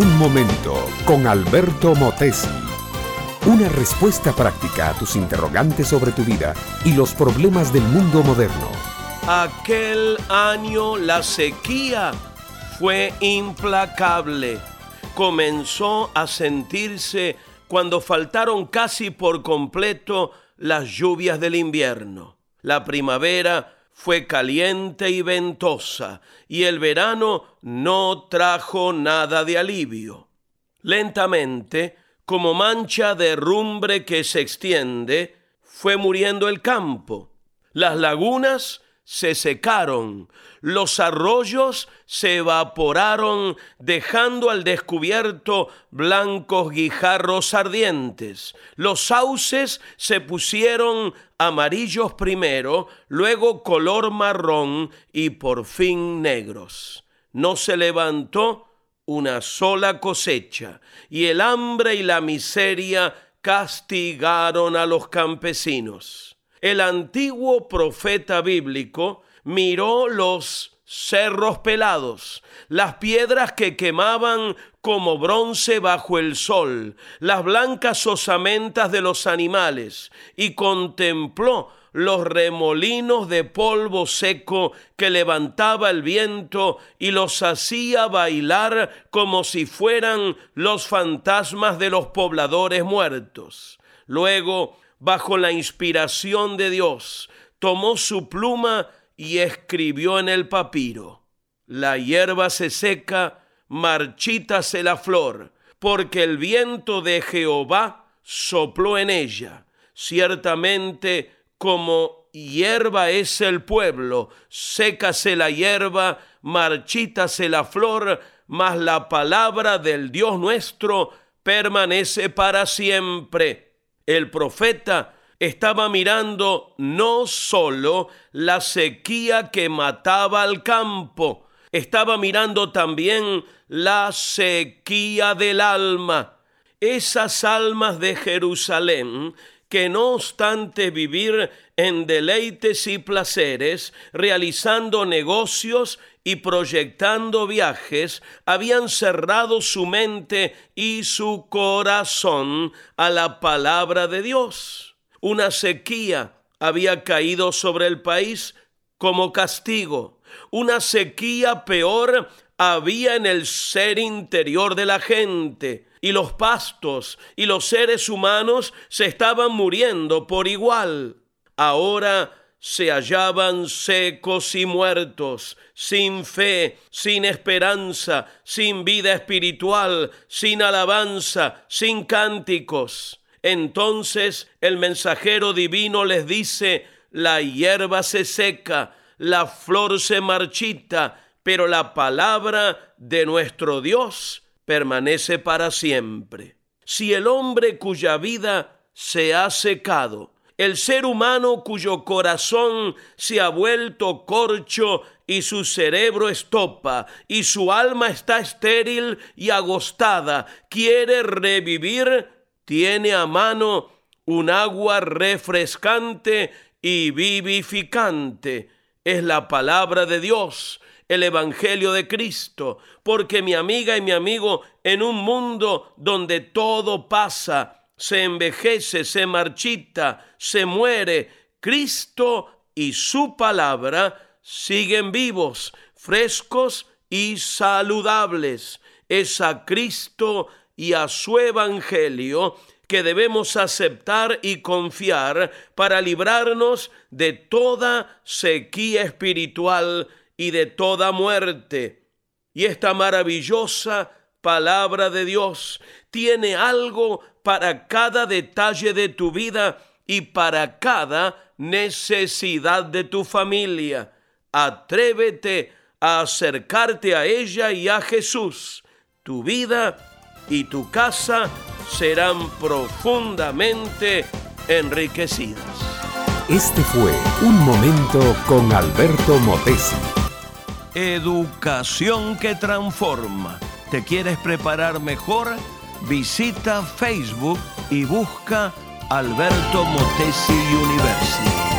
Un momento con Alberto Motesi. Una respuesta práctica a tus interrogantes sobre tu vida y los problemas del mundo moderno. Aquel año la sequía fue implacable. Comenzó a sentirse cuando faltaron casi por completo las lluvias del invierno. La primavera fue caliente y ventosa, y el verano no trajo nada de alivio. Lentamente, como mancha de rumbre que se extiende, fue muriendo el campo. Las lagunas se secaron, los arroyos se evaporaron, dejando al descubierto blancos guijarros ardientes. Los sauces se pusieron amarillos primero, luego color marrón y por fin negros. No se levantó una sola cosecha, y el hambre y la miseria castigaron a los campesinos el antiguo profeta bíblico miró los cerros pelados, las piedras que quemaban como bronce bajo el sol, las blancas osamentas de los animales, y contempló los remolinos de polvo seco que levantaba el viento y los hacía bailar como si fueran los fantasmas de los pobladores muertos. Luego bajo la inspiración de Dios, tomó su pluma y escribió en el papiro, la hierba se seca, marchítase la flor, porque el viento de Jehová sopló en ella. Ciertamente como hierba es el pueblo, sécase la hierba, marchítase la flor, mas la palabra del Dios nuestro permanece para siempre el profeta estaba mirando no solo la sequía que mataba al campo, estaba mirando también la sequía del alma, esas almas de Jerusalén que no obstante vivir en deleites y placeres, realizando negocios y proyectando viajes, habían cerrado su mente y su corazón a la palabra de Dios. Una sequía había caído sobre el país como castigo. Una sequía peor había en el ser interior de la gente y los pastos y los seres humanos se estaban muriendo por igual. Ahora se hallaban secos y muertos, sin fe, sin esperanza, sin vida espiritual, sin alabanza, sin cánticos. Entonces el mensajero divino les dice, la hierba se seca, la flor se marchita, pero la palabra de nuestro Dios permanece para siempre. Si el hombre cuya vida se ha secado, el ser humano cuyo corazón se ha vuelto corcho y su cerebro estopa y su alma está estéril y agostada, quiere revivir, tiene a mano un agua refrescante y vivificante. Es la palabra de Dios el Evangelio de Cristo, porque mi amiga y mi amigo, en un mundo donde todo pasa, se envejece, se marchita, se muere, Cristo y su palabra siguen vivos, frescos y saludables. Es a Cristo y a su Evangelio que debemos aceptar y confiar para librarnos de toda sequía espiritual y de toda muerte. Y esta maravillosa palabra de Dios tiene algo para cada detalle de tu vida y para cada necesidad de tu familia. Atrévete a acercarte a ella y a Jesús. Tu vida y tu casa serán profundamente enriquecidas. Este fue Un Momento con Alberto Motesi. Educación que transforma. ¿Te quieres preparar mejor? Visita Facebook y busca Alberto Motesi University.